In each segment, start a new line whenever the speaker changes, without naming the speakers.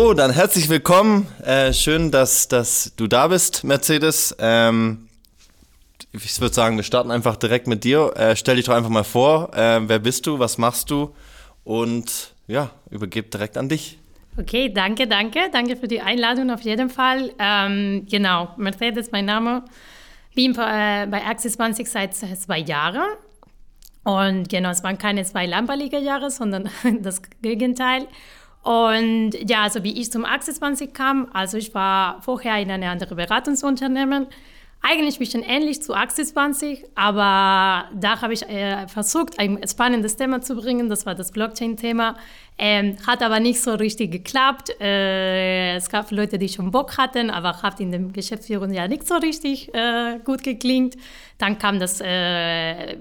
So, dann herzlich willkommen. Äh, schön, dass, dass du da bist, Mercedes. Ähm, ich würde sagen, wir starten einfach direkt mit dir. Äh, stell dich doch einfach mal vor. Äh, wer bist du? Was machst du? Und ja, übergebe direkt an dich.
Okay, danke, danke. Danke für die Einladung auf jeden Fall. Ähm, genau, Mercedes, mein Name. Bin äh, bei Axis 20 seit zwei Jahren. Und genau, es waren keine zwei Lamperliga-Jahre, sondern das Gegenteil. Und ja, also wie ich zum Axis 20 kam, also ich war vorher in einem anderen Beratungsunternehmen, eigentlich ein bisschen ähnlich zu Axis 20, aber da habe ich äh, versucht, ein spannendes Thema zu bringen, das war das Blockchain-Thema. Ähm, hat aber nicht so richtig geklappt. Äh, es gab Leute, die schon Bock hatten, aber hat in der Geschäftsführung ja nicht so richtig äh, gut geklingt. Dann kam das äh,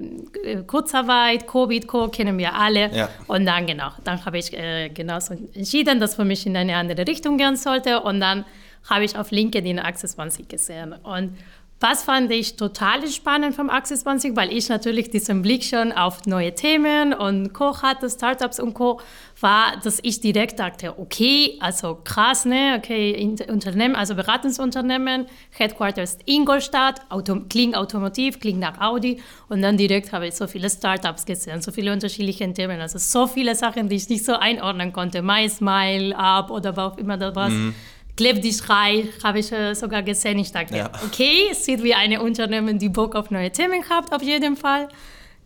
Kurzarbeit, Covid, Co. kennen wir alle. Ja. Und dann genau, dann habe ich äh, genauso entschieden, dass für mich in eine andere Richtung gehen sollte. Und dann habe ich auf LinkedIn Access 20 gesehen. Und was fand ich total spannend vom Axis 20, weil ich natürlich diesen Blick schon auf neue Themen und Co. hatte, Startups und Co., war, dass ich direkt dachte, okay, also krass, ne, okay, Unternehmen, also Beratungsunternehmen, Headquarters Ingolstadt, Auto, klingt Automotiv, klingt nach Audi und dann direkt habe ich so viele Startups gesehen, so viele unterschiedliche Themen, also so viele Sachen, die ich nicht so einordnen konnte, MySmile, Up oder was auch immer das war. Mhm Kleb dich reich, habe ich äh, sogar gesehen. Ich dachte, ja. okay, es sieht wie ein Unternehmen, die Bock auf neue Themen hat, auf jeden Fall.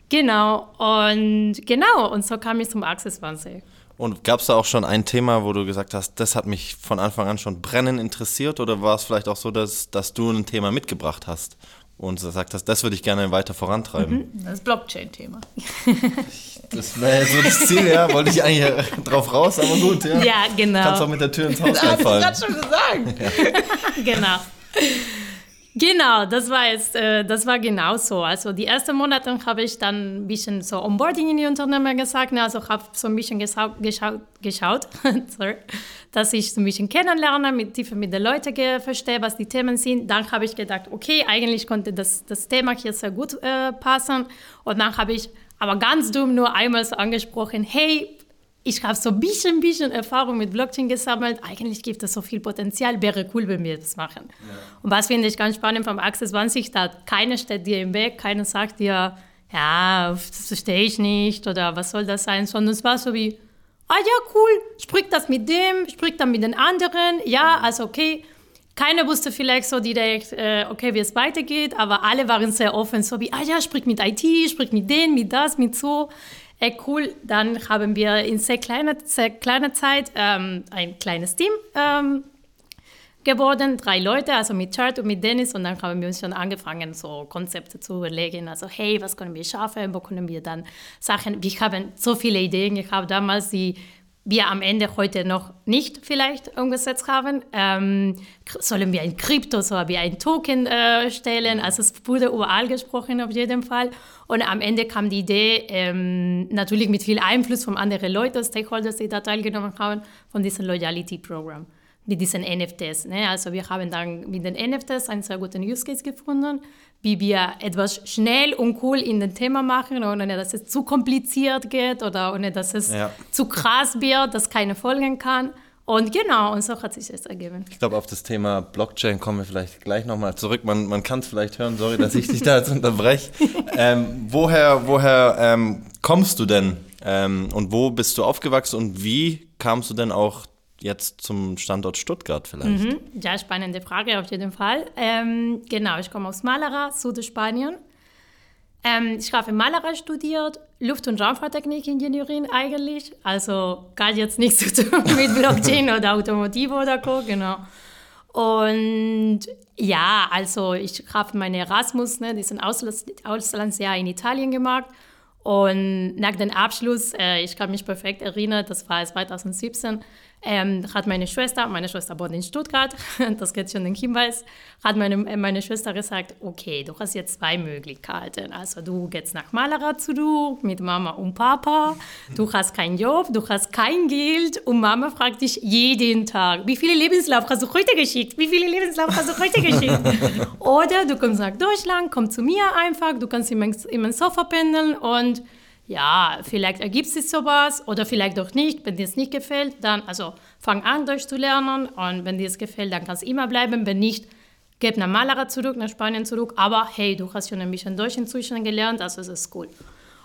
Genau, und genau, und so kam ich zum Access 20.
Und gab es da auch schon ein Thema, wo du gesagt hast, das hat mich von Anfang an schon brennend interessiert? Oder war es vielleicht auch so, dass, dass du ein Thema mitgebracht hast und gesagt hast, das würde ich gerne weiter vorantreiben?
Mhm, das Blockchain-Thema.
Das wäre so das Ziel, ja. Wollte ich eigentlich drauf raus, aber gut, ja.
Ja, genau.
Kannst auch mit der Tür ins Haus fallen.
Das hast du gerade schon gesagt. Ja. genau. Genau, das war jetzt, äh, das war genau so. Also die ersten Monate habe ich dann ein bisschen so Onboarding in die Unternehmen gesagt, ne? also habe so ein bisschen geschaut, geschaut, sorry, dass ich so ein bisschen kennenlerne, mit tiefer mit den Leuten verstehe, was die Themen sind. Dann habe ich gedacht, okay, eigentlich konnte das, das Thema hier sehr gut äh, passen. Und dann habe ich aber ganz dumm nur einmal so angesprochen, hey, ich habe so ein bisschen, bisschen Erfahrung mit Blockchain gesammelt. Eigentlich gibt es so viel Potenzial, wäre cool, wenn wir das machen. Ja. Und was finde ich ganz spannend vom Access 20, da keiner steht dir im Weg, keiner sagt dir, ja, das verstehe ich nicht oder was soll das sein, sondern es war so wie, ah ja, cool, sprich das mit dem, sprich dann mit den anderen, ja, also okay, keiner wusste vielleicht so direkt, äh, okay, wie es weitergeht, aber alle waren sehr offen, so wie, ah ja, sprich mit IT, sprich mit denen, mit das, mit so. Äh, cool, dann haben wir in sehr kleiner, sehr kleiner Zeit ähm, ein kleines Team ähm, geworden, drei Leute, also mit Chart und mit Dennis und dann haben wir uns schon angefangen, so Konzepte zu überlegen, also hey, was können wir schaffen, wo können wir dann Sachen, wir haben so viele Ideen gehabt damals, die wir am Ende heute noch nicht vielleicht umgesetzt haben. Ähm, sollen wir ein Krypto, sollen wir ein Token äh, stellen? Also es wurde überall gesprochen auf jeden Fall. Und am Ende kam die Idee, ähm, natürlich mit viel Einfluss von anderen Leuten, Stakeholders, die da teilgenommen haben, von diesem Loyalty-Programm, mit diesen NFTs. Ne? Also wir haben dann mit den NFTs einen sehr guten Use Case gefunden wie wir etwas schnell und cool in dem Thema machen, ohne dass es zu kompliziert geht oder ohne dass es ja. zu krass wird, dass keiner folgen kann. Und genau, und so hat sich das ergeben.
Ich glaube, auf das Thema Blockchain kommen wir vielleicht gleich nochmal zurück. Man, man kann es vielleicht hören, sorry, dass ich dich da jetzt unterbreche. Ähm, woher woher ähm, kommst du denn ähm, und wo bist du aufgewachsen und wie kamst du denn auch jetzt zum Standort Stuttgart vielleicht?
Mhm. Ja, spannende Frage auf jeden Fall. Ähm, genau, ich komme aus Malaga, Südspanien. Ähm, ich habe in Malaga studiert, Luft- und Raumfahrttechnik-Ingenieurin eigentlich. Also gar jetzt nichts zu tun mit Blockchain oder Automotive oder Co. Genau. Und ja, also ich habe meine Erasmus, ne, diesen Auslands Auslandsjahr in Italien gemacht. Und nach dem Abschluss, äh, ich kann mich perfekt erinnern, das war 2017, ähm, hat meine Schwester, meine Schwester wohnt in Stuttgart, das geht schon den Hinweis, hat meine, meine Schwester gesagt, okay, du hast jetzt zwei Möglichkeiten. Also du gehst nach Malaga zurück mit Mama und Papa, du hast keinen Job, du hast kein Geld und Mama fragt dich jeden Tag, wie viele Lebenslauf hast du heute geschickt? Wie viele Lebenslauf hast du heute geschickt? Oder du kommst nach Deutschland, komm zu mir einfach, du kannst immer, immer ins Sofa pendeln und ja, vielleicht ergibt sich sowas oder vielleicht auch nicht. Wenn dir es nicht gefällt, dann, also fang an, Deutsch zu lernen und wenn dir es gefällt, dann kannst du immer bleiben. Wenn nicht, gib nach Malaga zurück, nach Spanien zurück. Aber hey, du hast schon ein bisschen Deutsch inzwischen gelernt, also es ist cool.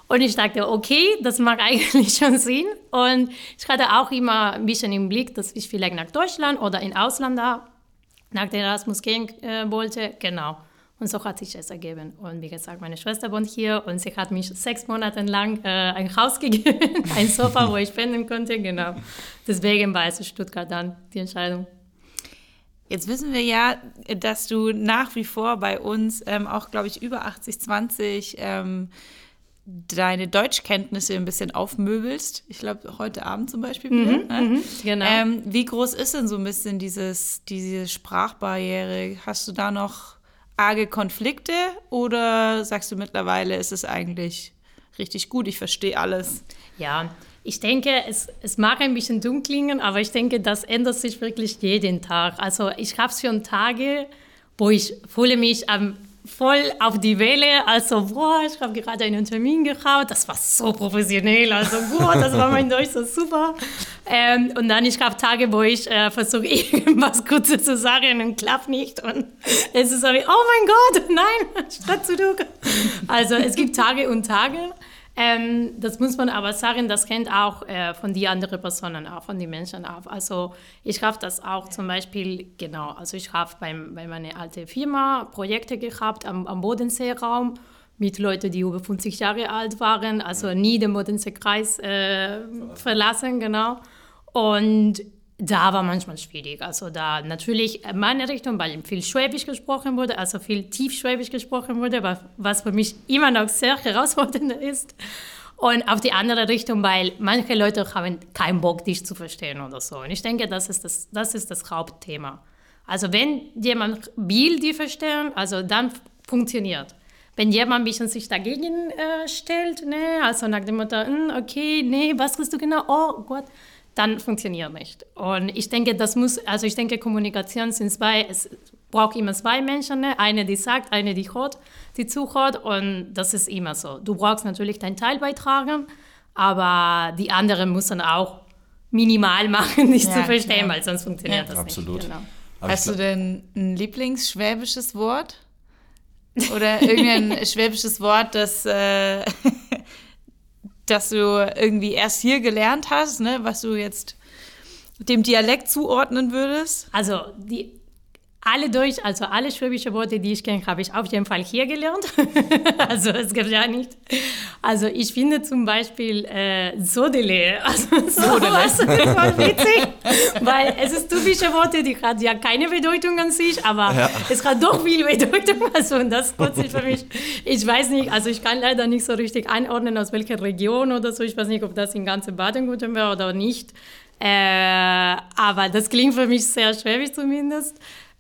Und ich dachte, okay, das macht eigentlich schon Sinn. Und ich hatte auch immer ein bisschen im Blick, dass ich vielleicht nach Deutschland oder in Ausland nach der Erasmus gehen äh, wollte. Genau. Und so hat sich es ergeben. Und wie gesagt, meine Schwester wohnt hier und sie hat mich sechs Monate lang äh, ein Haus gegeben, ein Sofa, wo ich spenden konnte. Genau. Deswegen war es Stuttgart dann die Entscheidung.
Jetzt wissen wir ja, dass du nach wie vor bei uns ähm, auch, glaube ich, über 80, 20 ähm, deine Deutschkenntnisse ein bisschen aufmöbelst. Ich glaube, heute Abend zum Beispiel wieder.
Mhm,
ne?
mhm, genau.
ähm, wie groß ist denn so ein bisschen dieses, diese Sprachbarriere? Hast du da noch arge Konflikte oder sagst du mittlerweile, ist es eigentlich richtig gut, ich verstehe alles?
Ja, ich denke, es, es mag ein bisschen dumm klingen, aber ich denke, das ändert sich wirklich jeden Tag. Also ich habe schon Tage, wo ich fühle mich am voll auf die Welle. Also, boah, ich habe gerade einen Termin gehabt. Das war so professionell. Also, boah, das war mein Deutsch so super. Ähm, und dann, ich habe Tage, wo ich äh, versuche, irgendwas Kurzes zu sagen und klappt nicht. Und es ist so wie, oh mein Gott, nein, statt zu tun. Also, es gibt Tage und Tage. Ähm, das muss man aber sagen, das kennt auch äh, von die anderen Personen auch, von den Menschen auch. Also ich habe das auch zum Beispiel, genau, also ich habe bei, bei meiner alten Firma Projekte gehabt am, am Bodenseeraum mit Leuten, die über 50 Jahre alt waren, also nie den Bodenseekreis äh, verlassen, genau. Und da war manchmal schwierig. Also da natürlich in meine Richtung, weil viel Schwäbisch gesprochen wurde, also viel Tiefschwäbisch gesprochen wurde, was für mich immer noch sehr herausfordernd ist. Und auf die andere Richtung, weil manche Leute haben keinen Bock, dich zu verstehen oder so. Und ich denke, das ist das, das, ist das Hauptthema. Also wenn jemand will, die verstehen, also dann funktioniert. Wenn jemand ein bisschen sich dagegen äh, stellt, ne, also nach dem Motto, hm, okay, nee, was willst du genau? Oh Gott, dann funktioniert nicht. Und ich denke, das muss, also ich denke, Kommunikation sind zwei, es braucht immer zwei Menschen, ne? eine, die sagt, eine, die hört, die zuhört und das ist immer so. Du brauchst natürlich deinen Teil beitragen, aber die anderen müssen auch minimal machen, dich ja, zu verstehen, klar. weil sonst funktioniert ja. das
Absolut.
nicht. Genau.
Hast du denn ein Lieblingsschwäbisches Wort? Oder irgendein schwäbisches Wort, das äh, dass du irgendwie erst hier gelernt hast, ne, was du jetzt dem Dialekt zuordnen würdest?
Also die alle Deutsch, also alle schwäbische Worte, die ich kenne, habe ich auf jeden Fall hier gelernt. also es gibt ja nicht. Also ich finde zum Beispiel äh, Sodele, also Sodele. ist voll witzig, weil es ist typische Worte, die hat ja keine Bedeutung an sich, aber ja. es hat doch viel Bedeutung. Also und das kotzt für mich. Ich weiß nicht, also ich kann leider nicht so richtig einordnen, aus welcher Region oder so. Ich weiß nicht, ob das in ganze Baden-Württemberg oder nicht. Äh, aber das klingt für mich sehr schwäbisch zumindest.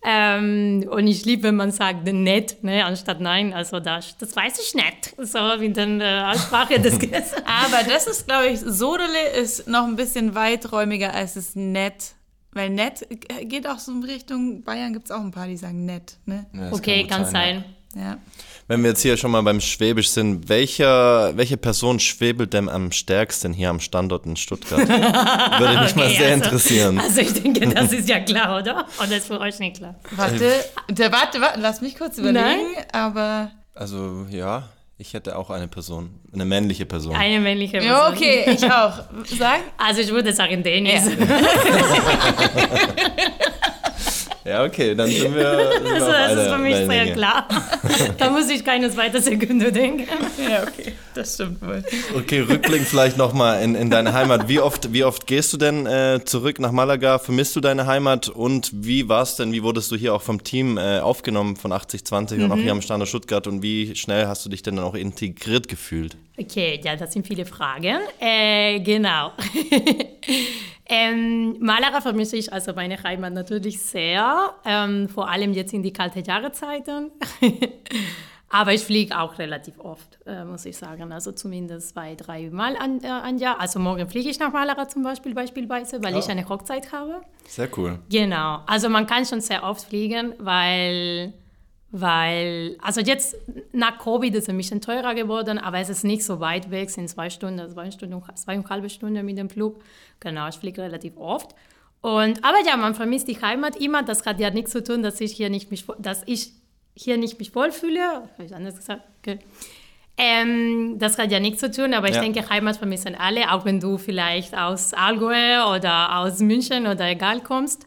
Ähm, und ich liebe, wenn man sagt nett, ne, anstatt nein. Also das, das weiß ich nicht. So wie in der Aussprache des
Aber das ist, glaube ich, Sodele ist noch ein bisschen weiträumiger als es nett. Weil nett geht auch so in Richtung, Bayern gibt es auch ein paar, die sagen nett. Ne?
Ja, okay, kann, kann sein.
sein. Ja.
Wenn wir jetzt hier schon mal beim Schwäbisch sind, welcher, welche Person schwebelt denn am stärksten hier am Standort in Stuttgart? Würde mich okay, mal sehr
also,
interessieren.
Also ich denke, das ist ja klar, oder? Oder ist für euch nicht klar?
Warte, der, warte, warte, lass mich kurz überlegen, Nein? aber...
Also ja, ich hätte auch eine Person, eine männliche Person.
Eine männliche Person.
Ja, okay, ich auch. Sag.
Also ich würde sagen Dennis. Ja.
Ja, okay, dann sind wir. Sind
also, das ist für mich sehr klar. da muss ich keine zweite Sekunde denken.
Ja, okay, das stimmt wohl.
Okay, Rückblick vielleicht nochmal in, in deine Heimat. Wie oft, wie oft gehst du denn äh, zurück nach Malaga? Vermisst du deine Heimat? Und wie war es denn? Wie wurdest du hier auch vom Team äh, aufgenommen von 8020 mhm. und auch hier am Standort Stuttgart? Und wie schnell hast du dich denn dann auch integriert gefühlt?
Okay, ja, das sind viele Fragen. Äh, genau. Ähm, Malaga vermisse ich also meine Heimat natürlich sehr, ähm, vor allem jetzt in die kalten Jahreszeiten. Aber ich fliege auch relativ oft, äh, muss ich sagen. Also zumindest zwei, drei Mal an, äh, an Jahr. Also morgen fliege ich nach Malaga zum Beispiel beispielsweise, weil oh. ich eine Hochzeit habe.
Sehr cool.
Genau. Also man kann schon sehr oft fliegen, weil Weil, also jetzt nach Covid ist es ein bisschen teurer geworden, aber es ist nicht so weit weg, es sind zwei Stunden, zwei Stunden, zweieinhalb Stunden mit dem Flug. Genau, ich fliege relativ oft. Und, aber ja, man vermisst die Heimat immer. Das hat ja nichts zu tun, dass ich hier nicht mich, dass ich hier nicht mich wohlfühle. Habe ich anders gesagt? Okay. Ähm, das hat ja nichts zu tun, aber ich ja. denke, Heimat vermissen alle, auch wenn du vielleicht aus Allgäu oder aus München oder egal kommst.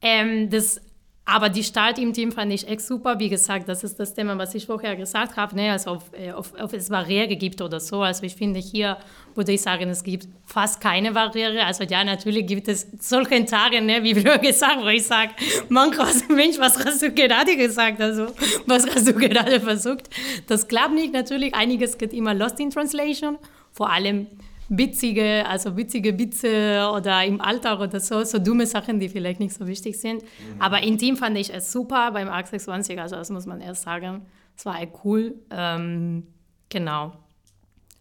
Ähm, das aber die Start im Team fand ich echt super. Wie gesagt, das ist das Thema, was ich vorher gesagt habe. Ne? Also, äh, auf, auf es Barriere gibt oder so. Also, ich finde, hier würde ich sagen, es gibt fast keine Barriere. Also, ja, natürlich gibt es solche Tage, ne? wie früher gesagt, wo ich sage, manchmal, Mensch, was hast du gerade gesagt? Also, was hast du gerade versucht? Das klappt nicht. Natürlich, einiges geht immer lost in translation. Vor allem witzige, also witzige Witze oder im Alltag oder so, so dumme Sachen, die vielleicht nicht so wichtig sind. Mhm. Aber Team fand ich es super beim ARC 26, also das muss man erst sagen. Es war echt cool. Ähm, genau.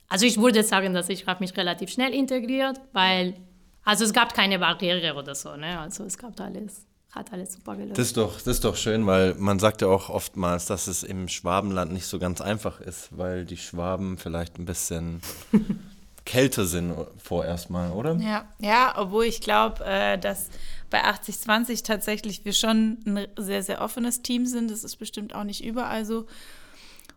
Also ich würde sagen, dass ich habe mich relativ schnell integriert, weil, also es gab keine Barriere oder so, ne? Also es gab alles hat alles super gelöst.
Das ist, doch, das ist doch schön, weil man sagt ja auch oftmals, dass es im Schwabenland nicht so ganz einfach ist, weil die Schwaben vielleicht ein bisschen Kältesinn vorerst mal, oder?
Ja, ja obwohl ich glaube, äh, dass bei 80-20 tatsächlich wir schon ein sehr, sehr offenes Team sind. Das ist bestimmt auch nicht überall so.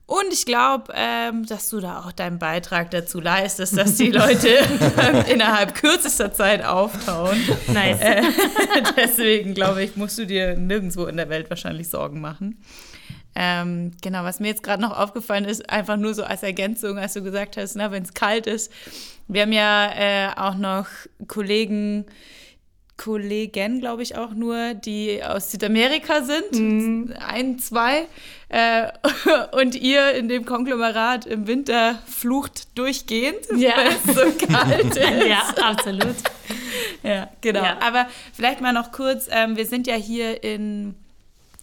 Und ich glaube, ähm, dass du da auch deinen Beitrag dazu leistest, dass die Leute innerhalb kürzester Zeit auftauen. Nice. Äh, deswegen glaube ich, musst du dir nirgendwo in der Welt wahrscheinlich Sorgen machen. Ähm, genau, was mir jetzt gerade noch aufgefallen ist, einfach nur so als Ergänzung, als du gesagt hast, wenn es kalt ist. Wir haben ja äh, auch noch Kollegen, Kollegen, glaube ich auch nur, die aus Südamerika sind. Mhm. Ein, zwei. Äh, und ihr in dem Konglomerat im Winter flucht durchgehend, ja. weil es so kalt ist.
Ja, absolut.
ja, genau. Ja. Aber vielleicht mal noch kurz, ähm, wir sind ja hier in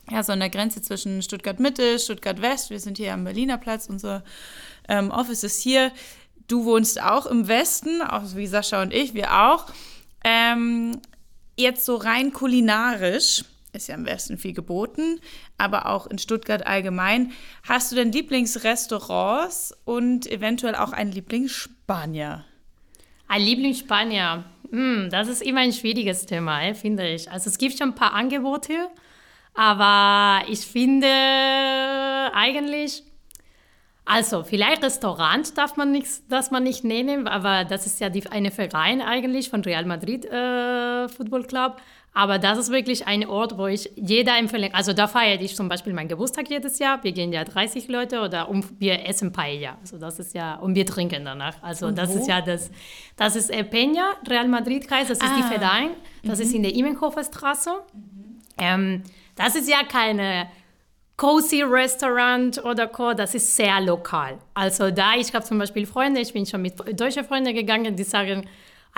ja, so an der Grenze zwischen Stuttgart Mitte, Stuttgart West. Wir sind hier am Berliner Platz, unser ähm, Office ist hier. Du wohnst auch im Westen, auch wie Sascha und ich, wir auch. Ähm, jetzt so rein kulinarisch ist ja im Westen viel geboten, aber auch in Stuttgart allgemein. Hast du denn Lieblingsrestaurants und eventuell auch einen Lieblingsspanier?
Ein Lieblingsspanier, hm, das ist immer ein schwieriges Thema, finde ich. Also es gibt schon ein paar Angebote, aber ich finde eigentlich, also vielleicht Restaurant darf man nicht, das man nicht nennen, aber das ist ja die, eine Verein eigentlich von Real Madrid äh, Football Club. Aber das ist wirklich ein Ort, wo ich jeder empfehle. Also da feiere ich zum Beispiel meinen Geburtstag jedes Jahr. Wir gehen ja 30 Leute oder um, wir essen Paella. Also das ist ja, und wir trinken danach. Also und das wo? ist ja das, das ist äh, Peña, Real Madrid Kreis, das ist ah. die Verein. Das mhm. ist in der Imenhofer Straße. Mhm. Ähm, das ist ja keine cozy Restaurant oder Co. Das ist sehr lokal. Also da, ich habe zum Beispiel Freunde, ich bin schon mit deutschen Freunden gegangen, die sagen,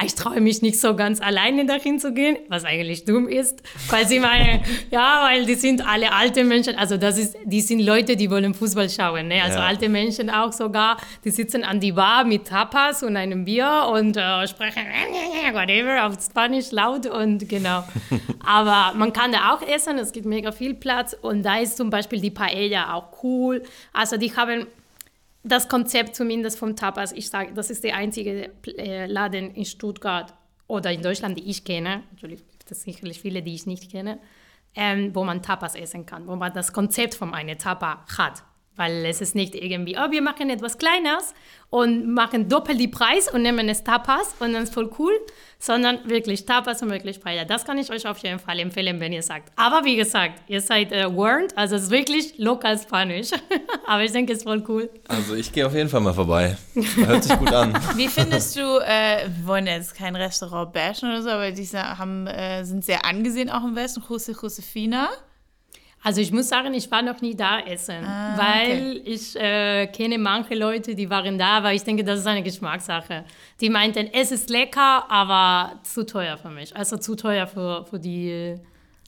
ich traue mich nicht so ganz alleine dahin zu gehen, was eigentlich dumm ist, weil sie meinen, ja, weil die sind alle alte Menschen, also das ist, die sind Leute, die wollen Fußball schauen, ne? also ja. alte Menschen auch sogar, die sitzen an die Bar mit Tapas und einem Bier und äh, sprechen whatever auf Spanisch laut und genau. Aber man kann da auch essen, es gibt mega viel Platz und da ist zum Beispiel die Paella auch cool, also die haben das Konzept zumindest vom Tapas, ich sage, das ist der einzige äh, Laden in Stuttgart oder in Deutschland, die ich kenne, natürlich gibt es sicherlich viele, die ich nicht kenne, ähm, wo man Tapas essen kann, wo man das Konzept von einem Tapa hat. Weil es ist nicht irgendwie, oh, wir machen etwas Kleines und machen doppelt die Preis und nehmen es Tapas und dann ist voll cool, sondern wirklich Tapas und wirklich Paella. Das kann ich euch auf jeden Fall empfehlen, wenn ihr sagt. Aber wie gesagt, ihr seid äh, warned, also es ist wirklich lokal Spanisch. Aber ich denke, es ist voll cool.
Also ich gehe auf jeden Fall mal vorbei. Hört sich gut an.
Wie findest du, äh, wir wollen jetzt kein Restaurant bashen oder so, aber die haben, äh, sind sehr angesehen auch im Westen, Jose Josefina.
Also ich muss sagen, ich war noch nie da essen, ah, weil okay. ich äh, kenne manche Leute, die waren da, aber ich denke, das ist eine Geschmackssache. Die meinten, es ist lecker, aber zu teuer für mich. Also zu teuer für, für die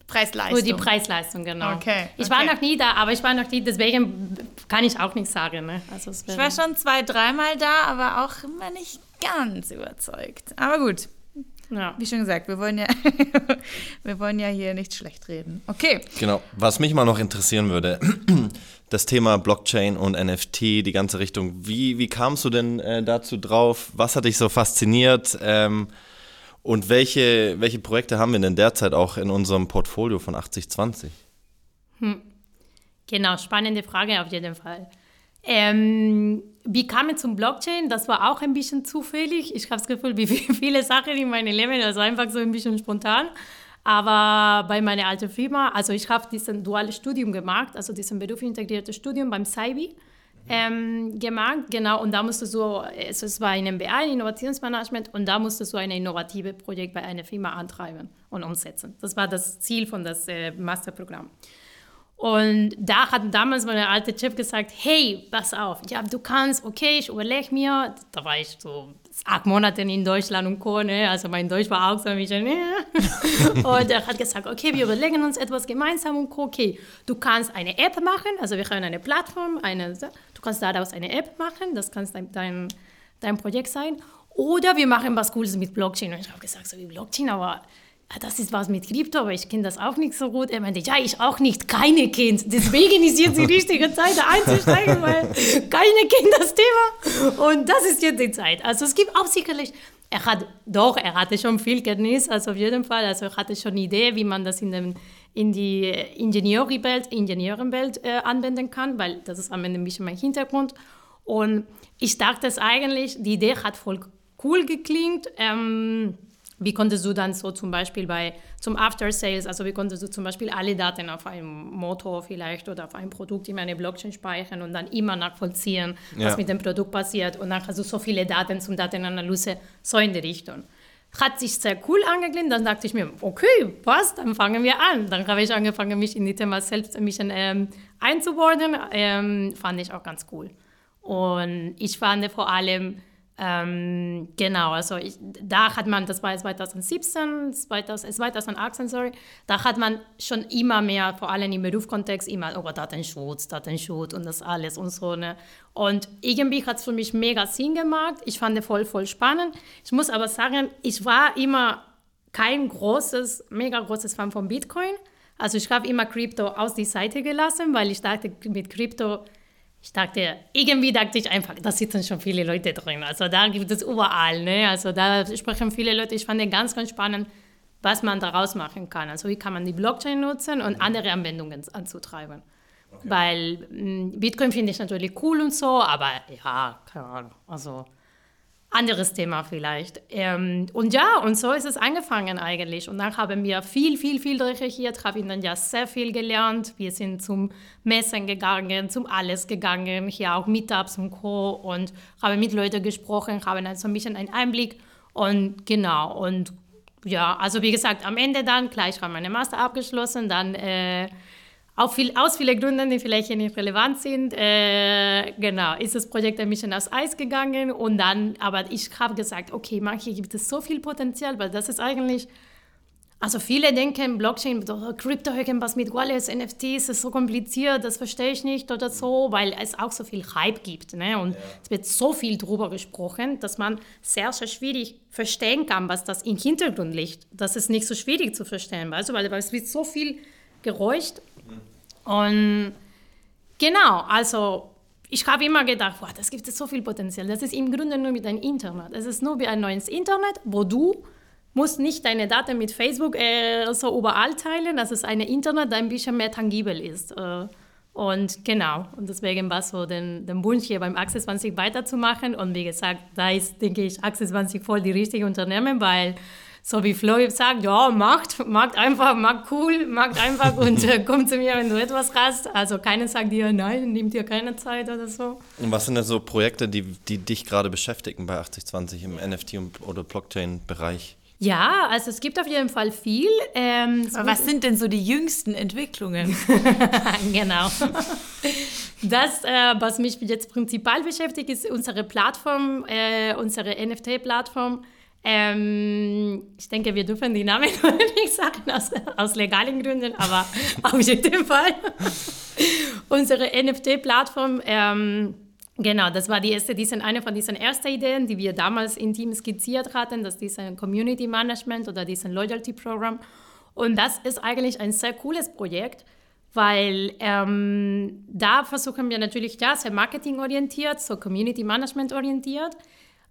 Preisleistung.
Für die Preisleistung, genau. Okay, ich war noch nie da, aber ich war noch nie, deswegen kann ich auch nichts sagen. Ne? Also
ich war schon zwei, dreimal da, aber auch immer nicht ganz überzeugt. Aber gut, Ja. Wie schon gesagt, wir wollen ja, wir wollen ja hier nicht schlecht reden. Okay.
Genau. Was mich mal noch interessieren würde, das Thema Blockchain und NFT, die ganze Richtung. Wie, wie kamst du denn äh, dazu drauf? Was hat dich so fasziniert? Ähm, und welche, welche Projekte haben wir denn derzeit auch in unserem Portfolio von 8020?
Hm. Genau, spannende Frage auf jeden Fall. Ähm, wie kam ich zum Blockchain? Das war auch ein bisschen zufällig. Ich habe das Gefühl, wie viele Sachen in meinem Leben, also einfach so ein bisschen spontan. Aber bei meiner alten Firma, also ich habe diesen duales Studium gemacht, also diesen berufsintegriertes Studium beim SAIBI ähm, gemacht, genau. Und da musstest du, also es war ein MBA, Innovationsmanagement, und da musstest du ein innovatives Projekt bei einer Firma antreiben und umsetzen. Das war das Ziel von das äh, Masterprogramm. Und da hat damals mein alter Chef gesagt, hey, pass auf, ja, du kannst, okay, ich überlege mir, da war ich so acht Monate in Deutschland und Co., ne? also mein Deutsch war auch so ein bisschen, ne? und er hat gesagt, okay, wir überlegen uns etwas gemeinsam und Co., okay, du kannst eine App machen, also wir haben eine Plattform, eine, du kannst daraus eine App machen, das kann dein, dein, dein Projekt sein, oder wir machen was Cooles mit Blockchain. Und ich habe gesagt, so wie Blockchain, aber das ist was mit Krypto, aber ich kenne das auch nicht so gut. Er meinte, ja, ich auch nicht, keine Kind. Deswegen ist jetzt die richtige Zeit, da einzusteigen, weil keine kennt das Thema. Und das ist jetzt die Zeit. Also es gibt auch sicherlich, er hat, doch, er hatte schon viel Kenntnis, also auf jeden Fall. Also er hatte schon eine Idee, wie man das in, dem, in die Ingenieurenwelt, Ingenieurenwelt äh, anwenden kann, weil das ist am Ende ein bisschen mein Hintergrund. Und ich dachte es eigentlich, die Idee hat voll cool geklingt. Ähm, wie konntest du dann so zum Beispiel bei zum After Sales, also wie konntest du zum Beispiel alle Daten auf einem Motor vielleicht oder auf einem Produkt in eine Blockchain speichern und dann immer nachvollziehen, ja. was mit dem Produkt passiert und dann hast du so viele Daten zum Datenanalyse, so in die Richtung. Hat sich sehr cool angeklingt, dann dachte ich mir, okay, passt, dann fangen wir an. Dann habe ich angefangen, mich in die Thema selbst ein bisschen ähm, einzubauen, ähm, fand ich auch ganz cool. Und ich fand vor allem, ähm, genau, also ich, da hat man, das war 2017, 2000, 2018, sorry, da hat man schon immer mehr, vor allem im Berufskontext, immer über oh, Datenschutz, Datenschutz und das alles und so. Ne? Und irgendwie hat es für mich mega Sinn gemacht. Ich fand es voll, voll spannend. Ich muss aber sagen, ich war immer kein großes, mega großes Fan von Bitcoin. Also ich habe immer Krypto aus die Seite gelassen, weil ich dachte, mit Krypto ich dachte, irgendwie dachte ich einfach, da sitzen schon viele Leute drin. Also da gibt es überall, ne? Also da sprechen viele Leute. Ich fand ganz, ganz spannend, was man daraus machen kann. Also wie kann man die Blockchain nutzen und andere Anwendungen anzutreiben. Okay. Weil hm, Bitcoin finde ich natürlich cool und so, aber ja, keine Ahnung. Also anderes Thema vielleicht. Ähm, und ja, und so ist es angefangen eigentlich. Und dann haben wir viel, viel, viel recherchiert, haben dann ja sehr viel gelernt. Wir sind zum Messen gegangen, zum Alles gegangen, hier auch Meetups und Co. Und haben mit Leuten gesprochen, haben dann so ein bisschen einen Einblick. Und genau, und ja, also wie gesagt, am Ende dann, gleich haben meine Master abgeschlossen, dann äh, auch viel, aus vielen Gründen, die vielleicht hier nicht relevant sind, äh, genau, ist das Projekt ein bisschen aus Eis gegangen und dann, aber ich habe gesagt, okay, manche gibt es so viel Potenzial, weil das ist eigentlich, also viele denken, Blockchain, Crypto, irgendwas mit Wallets, NFTs, ist so kompliziert, das verstehe ich nicht oder so, weil es auch so viel Hype gibt ne? und ja. es wird so viel drüber gesprochen, dass man sehr, sehr schwierig verstehen kann, was das im Hintergrund liegt. Das ist nicht so schwierig zu verstehen, weißt du, weil, weil es wird so viel geräuscht und genau, also ich habe immer gedacht, boah, das gibt es so viel Potenzial. Das ist im Grunde nur mit einem Internet. Es ist nur wie ein neues Internet, wo du musst nicht deine Daten mit Facebook äh, so überall teilen. Das ist ein Internet, das ein bisschen mehr tangibel ist. Äh, und genau, und deswegen war so den, den Wunsch hier beim Access 20 weiterzumachen. Und wie gesagt, da ist, denke ich, Access 20 voll die richtige Unternehmen, weil so wie Flo sagt, ja, macht, macht einfach, macht cool, macht einfach und äh, komm zu mir, wenn du etwas hast. Also keiner sagt dir, nein, nimmt dir keine Zeit oder so.
Und was sind denn so Projekte, die, die dich gerade beschäftigen bei 8020 im NFT- oder Blockchain-Bereich?
Ja, also es gibt auf jeden Fall viel.
Ähm, was sind denn so die jüngsten Entwicklungen?
genau. Das, äh, was mich jetzt prinzipiell beschäftigt, ist unsere Plattform, äh, unsere NFT-Plattform ähm, ich denke, wir dürfen die Namen nicht sagen aus, aus legalen Gründen, aber auf jeden Fall. Unsere NFT-Plattform, ähm, Genau, das war die erste, die sind eine von diesen ersten Ideen, die wir damals in Team skizziert hatten, dass diesen Community Management oder diesen Loyalty Program. Und das ist eigentlich ein sehr cooles Projekt, weil ähm, da versuchen wir natürlich ja sehr marketingorientiert, so Community Management orientiert.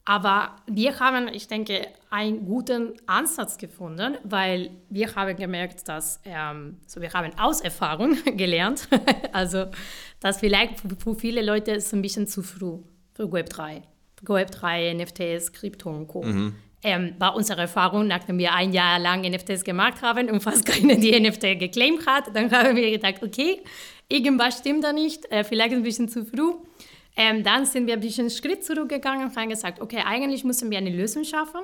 Aber wir haben, ich denke, einen guten Ansatz gefunden, weil wir haben gemerkt, dass ähm, so wir haben aus Erfahrung gelernt, also dass vielleicht für viele Leute ist ein bisschen zu früh für Web3. Web3, NFTs, Krypto und Co. Mhm. Ähm, war unsere Erfahrung, nachdem wir ein Jahr lang NFTs gemacht haben und fast keiner die NFT geclaimt hat, dann haben wir gedacht, okay, irgendwas stimmt da nicht, äh, vielleicht ein bisschen zu früh. Ähm, dann sind wir ein bisschen einen Schritt zurückgegangen und haben gesagt, okay, eigentlich müssen wir eine Lösung schaffen,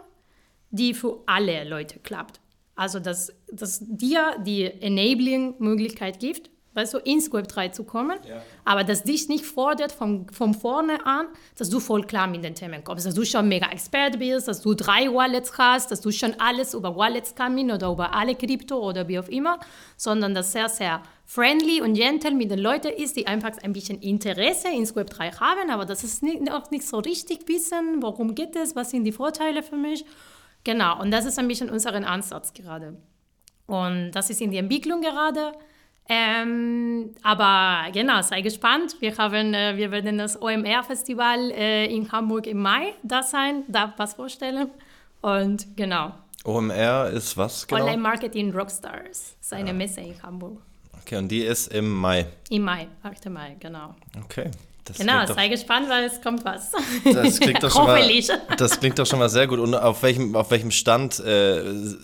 die für alle Leute klappt. Also, dass, dass dir die Enabling-Möglichkeit gibt, weißt du, ins Web 3 zu kommen, ja. aber dass dich nicht fordert von, von vorne an, dass du voll klar mit den Themen kommst, dass du schon mega Expert bist, dass du drei Wallets hast, dass du schon alles über Wallets kannst oder über alle Krypto oder wie auch immer, sondern dass sehr, sehr friendly und gentle mit den Leuten ist, die einfach ein bisschen Interesse ins Web 3 haben, aber das ist nicht, auch nicht so richtig wissen, worum geht es, was sind die Vorteile für mich. Genau, und das ist ein bisschen unser Ansatz gerade. Und das ist in der Entwicklung gerade. Ähm, aber genau, sei gespannt. Wir, haben, äh, wir werden das OMR-Festival äh, in Hamburg im Mai da sein, da was vorstellen. Und genau.
OMR ist was genau?
Online Marketing Rockstars, seine ja. Messe in Hamburg.
Okay, und die ist im Mai?
Im Mai, 8. Mai, genau.
Okay.
Das genau, sei gespannt, weil es kommt was.
Das klingt doch schon mal, das klingt doch schon mal sehr gut. Und auf welchem, auf welchem Stand äh,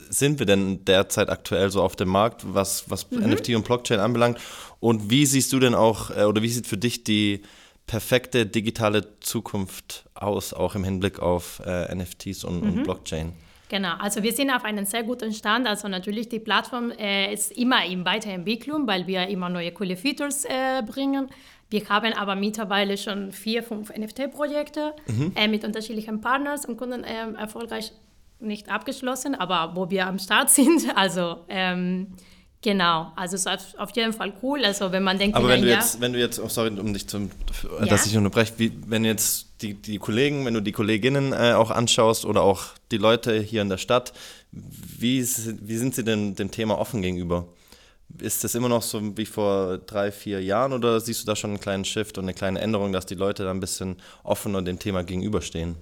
sind wir denn derzeit aktuell so auf dem Markt, was, was mhm. NFT und Blockchain anbelangt? Und wie siehst du denn auch, äh, oder wie sieht für dich die perfekte digitale Zukunft aus, auch im Hinblick auf äh, NFTs und, mhm. und Blockchain?
Genau, also wir sind auf einem sehr guten Stand. Also natürlich die Plattform äh, ist immer in Weiterentwicklung, weil wir immer neue coole Features äh, bringen. Wir haben aber mittlerweile schon vier, fünf NFT-Projekte mhm. äh, mit unterschiedlichen Partners und Kunden ähm, erfolgreich nicht abgeschlossen, aber wo wir am Start sind. Also ähm, Genau, also es ist auf jeden Fall cool. Also wenn man denkt,
aber wenn du jetzt, wenn du jetzt, oh sorry, um dich zu, ja. dass ich unterbreche, wie, wenn jetzt die, die Kollegen, wenn du die Kolleginnen äh, auch anschaust oder auch die Leute hier in der Stadt, wie, wie sind sie denn dem Thema offen gegenüber? Ist das immer noch so wie vor drei, vier Jahren oder siehst du da schon einen kleinen Shift und eine kleine Änderung, dass die Leute da ein bisschen offener dem Thema gegenüberstehen?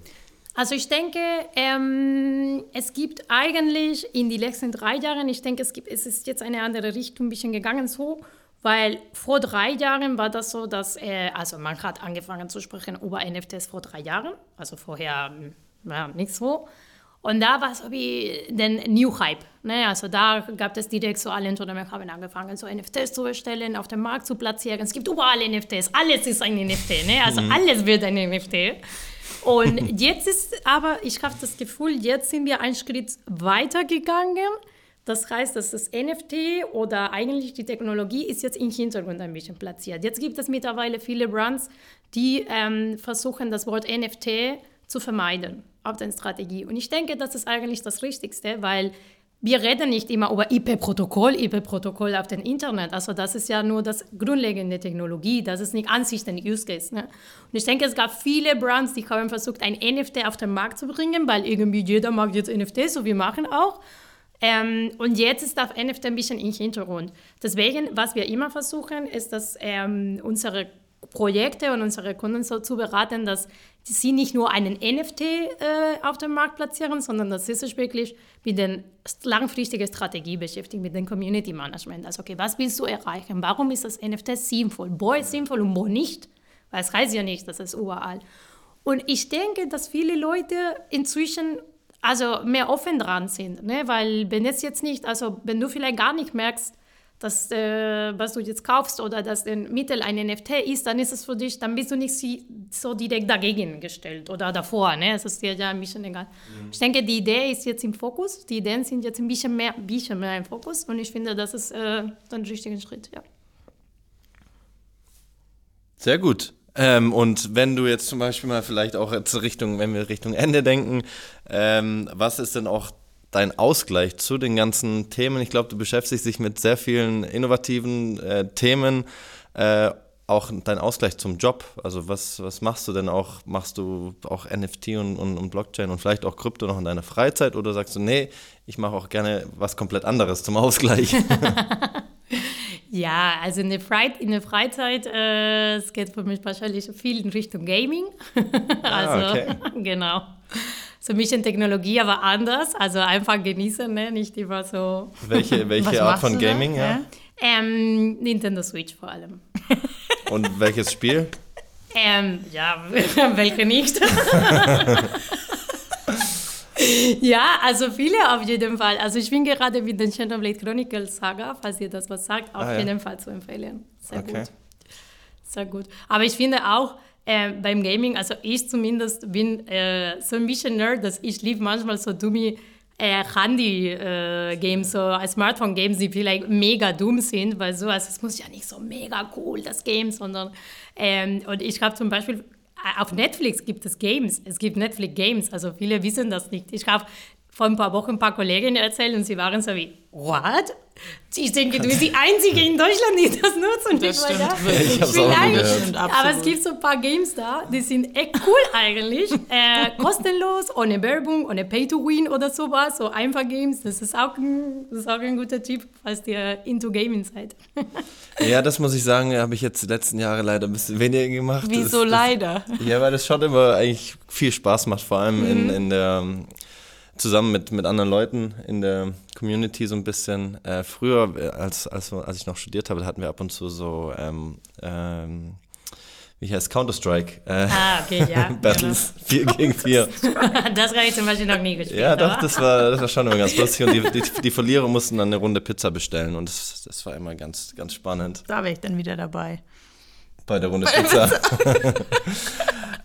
Also ich denke, ähm, es gibt eigentlich in den letzten drei Jahren, ich denke, es, gibt, es ist jetzt eine andere Richtung ein bisschen gegangen so, weil vor drei Jahren war das so, dass, äh, also man hat angefangen zu sprechen über NFTs vor drei Jahren, also vorher ja, nicht so. Und da war es so wie den New Hype. Ne? Also da gab es direkt so alle Unternehmen haben angefangen, so NFTs zu erstellen, auf dem Markt zu platzieren. Es gibt überall NFTs, alles ist ein NFT, ne? also mhm. alles wird ein NFT. Und jetzt ist aber, ich habe das Gefühl, jetzt sind wir einen Schritt weiter gegangen. Das heißt, dass das NFT oder eigentlich die Technologie ist jetzt im Hintergrund ein bisschen platziert. Jetzt gibt es mittlerweile viele Brands, die ähm, versuchen, das Wort NFT zu vermeiden auf der Strategie. Und ich denke, das ist eigentlich das Richtigste, weil wir reden nicht immer über IP-Protokoll, IP-Protokoll auf dem Internet. Also das ist ja nur das grundlegende Technologie, das ist nicht an sich ein Use Case. Ne? Und ich denke, es gab viele Brands, die haben versucht, ein NFT auf den Markt zu bringen, weil irgendwie jeder mag jetzt NFTs, so wir machen auch. Ähm, und jetzt ist das NFT ein bisschen im Hintergrund. Deswegen, was wir immer versuchen, ist, dass ähm, unsere Projekte und unsere Kunden so zu beraten, dass sie nicht nur einen NFT äh, auf dem Markt platzieren, sondern dass sie sich wirklich mit der langfristigen Strategie beschäftigen, mit dem Community Management. Also, okay, was willst du erreichen? Warum ist das NFT sinnvoll? Wo ist sinnvoll und wo nicht? Weil es heißt ja nicht, dass es überall. Und ich denke, dass viele Leute inzwischen also mehr offen dran sind, ne? weil wenn es jetzt nicht, also wenn du vielleicht gar nicht merkst, dass äh, was du jetzt kaufst oder dass ein Mittel ein NFT ist, dann ist es für dich, dann bist du nicht so direkt dagegen gestellt oder davor. Ne? Es ist dir ja ein bisschen egal. Mhm. Ich denke, die Idee ist jetzt im Fokus. Die Ideen sind jetzt ein bisschen mehr, bisschen mehr im Fokus und ich finde, das ist äh, ein richtiger Schritt. Ja.
Sehr gut. Ähm, und wenn du jetzt zum Beispiel mal vielleicht auch jetzt Richtung, wenn wir Richtung Ende denken, ähm, was ist denn auch dein Ausgleich zu den ganzen Themen? Ich glaube, du beschäftigst dich mit sehr vielen innovativen äh, Themen. Äh, auch dein Ausgleich zum Job? Also was, was machst du denn auch? Machst du auch NFT und, und, und Blockchain und vielleicht auch Krypto noch in deiner Freizeit oder sagst du, nee, ich mache auch gerne was komplett anderes zum Ausgleich?
Ja, also in der, Frei in der Freizeit, äh, es geht für mich wahrscheinlich viel in Richtung Gaming. also,
Ah,
genau. So ein bisschen Technologie, aber anders. Also einfach genießen, ne? nicht immer so.
welche welche Art von
du da?
Gaming? Ja?
Ähm, Nintendo Switch vor allem.
Und welches Spiel?
Ähm, ja, welche nicht? ja, also viele auf jeden Fall. Also ich bin gerade mit den Xenoblade Chronicles Saga, falls ihr das was sagt, auf
Ah, ja.
jeden Fall zu empfehlen. Sehr
Okay.
gut. Sehr gut. Aber ich finde auch äh, beim Gaming, also ich zumindest bin äh, so ein bisschen Nerd, dass ich liebe manchmal so dumme äh, Handy-Games, so äh, Smartphone-Games, die vielleicht mega dumm sind, weil so, also es muss ja nicht so mega cool, das Game, sondern ähm, und ich habe zum Beispiel äh, auf Netflix gibt es Games, es gibt Netflix Games, also viele wissen das nicht. Ich habe vor ein paar Wochen ein paar Kolleginnen erzählt und sie waren so wie, what? Ich denke, du bist die Einzige in Deutschland, die das nutzt. Und
Das
ich war
stimmt wirklich.
Ich
Vielleicht, aber es gibt so ein paar Games da, die sind echt cool eigentlich. äh, kostenlos, ohne Werbung, ohne Pay-to-Win oder sowas. So einfach Games, das ist, auch ein, das ist auch ein guter Tipp, falls ihr into Gaming seid.
Ja, das muss ich sagen, habe ich jetzt die letzten Jahre leider ein bisschen weniger gemacht.
Wieso
das,
leider?
Das, ja, weil das schon immer eigentlich viel Spaß macht, vor allem
Mhm.
in, in der zusammen mit, mit anderen Leuten in der Community so ein bisschen. Äh, früher, äh, als, als, als ich noch studiert habe, hatten wir ab und zu so, ähm, ähm, wie heißt Counter-Strike äh,
Ah, okay, ja.
Battles 4 gegen 4.
genau. Das habe ich zum Beispiel noch nie gespielt.
Ja, doch,
aber-
das war, das war schon immer ganz lustig. Und die, die, die Verlierer mussten dann eine Runde Pizza bestellen und das, das war immer ganz, ganz spannend.
Da wäre ich dann wieder dabei.
Bei der Runde Pizza.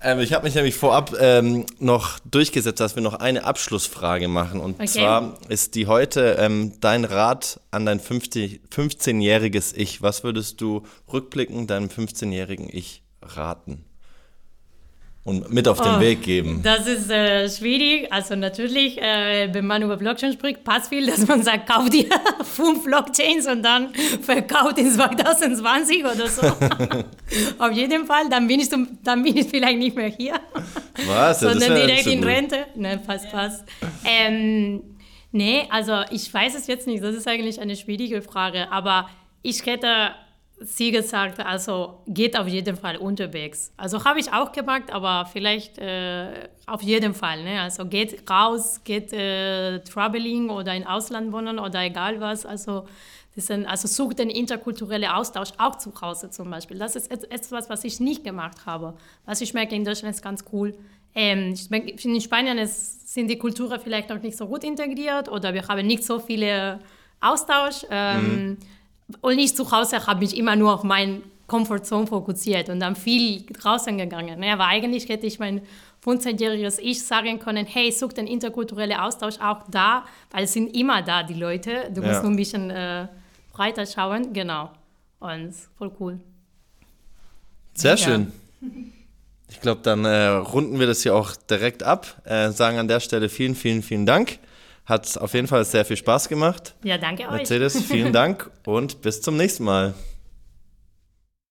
Ähm, ich habe mich nämlich vorab ähm, noch durchgesetzt, dass wir noch eine Abschlussfrage machen. Und
Okay.
zwar ist die heute ähm, dein Rat an dein 50 15-jähriges Ich. Was würdest du rückblickend deinem 15-jährigen Ich raten? Und mit auf den
Oh,
Weg geben.
Das ist äh, schwierig. Also natürlich, äh, wenn man über Blockchain spricht, passt viel, dass man sagt, kauf dir fünf Blockchains und dann verkauft in 2020 oder so. Auf jeden Fall, dann bin, ich zum, dann bin ich vielleicht nicht mehr hier,
Was? Ja,
sondern direkt in. Rente. Nein, passt, passt. Ähm, nee, also ich weiß es jetzt nicht. Das ist eigentlich eine schwierige Frage. Aber ich hätte sie gesagt, also geht auf jeden Fall unterwegs. Also habe ich auch gemacht, aber vielleicht äh, auf jeden Fall. Ne? Also geht raus, geht äh, traveling oder in Ausland wohnen oder egal was. Also, das sind, also sucht den interkulturellen Austausch auch zu Hause zum Beispiel. Das ist et- etwas, was ich nicht gemacht habe. Was ich merke in Deutschland ist ganz cool. Ähm, in Spanien ist, sind die Kulturen vielleicht noch nicht so gut integriert oder wir haben nicht so viele Austausch. Ähm, und ich zu Hause habe mich immer nur auf meine Comfortzone fokussiert und dann viel draußen gegangen. Ne? Aber eigentlich hätte ich mein 15-jähriges Ich sagen können, hey, such den interkulturellen Austausch auch da, weil es sind immer da, die Leute. Du
Ja.
musst nur ein bisschen äh, breiter schauen. Genau. Und voll cool.
Sehr
Ja.
schön. Ich glaube, dann äh, runden wir das hier auch direkt ab. Äh, sagen an der Stelle vielen, vielen, vielen Dank. Hat auf jeden Fall sehr viel Spaß gemacht.
Ja, danke euch.
Mercedes, vielen Dank und bis zum nächsten Mal.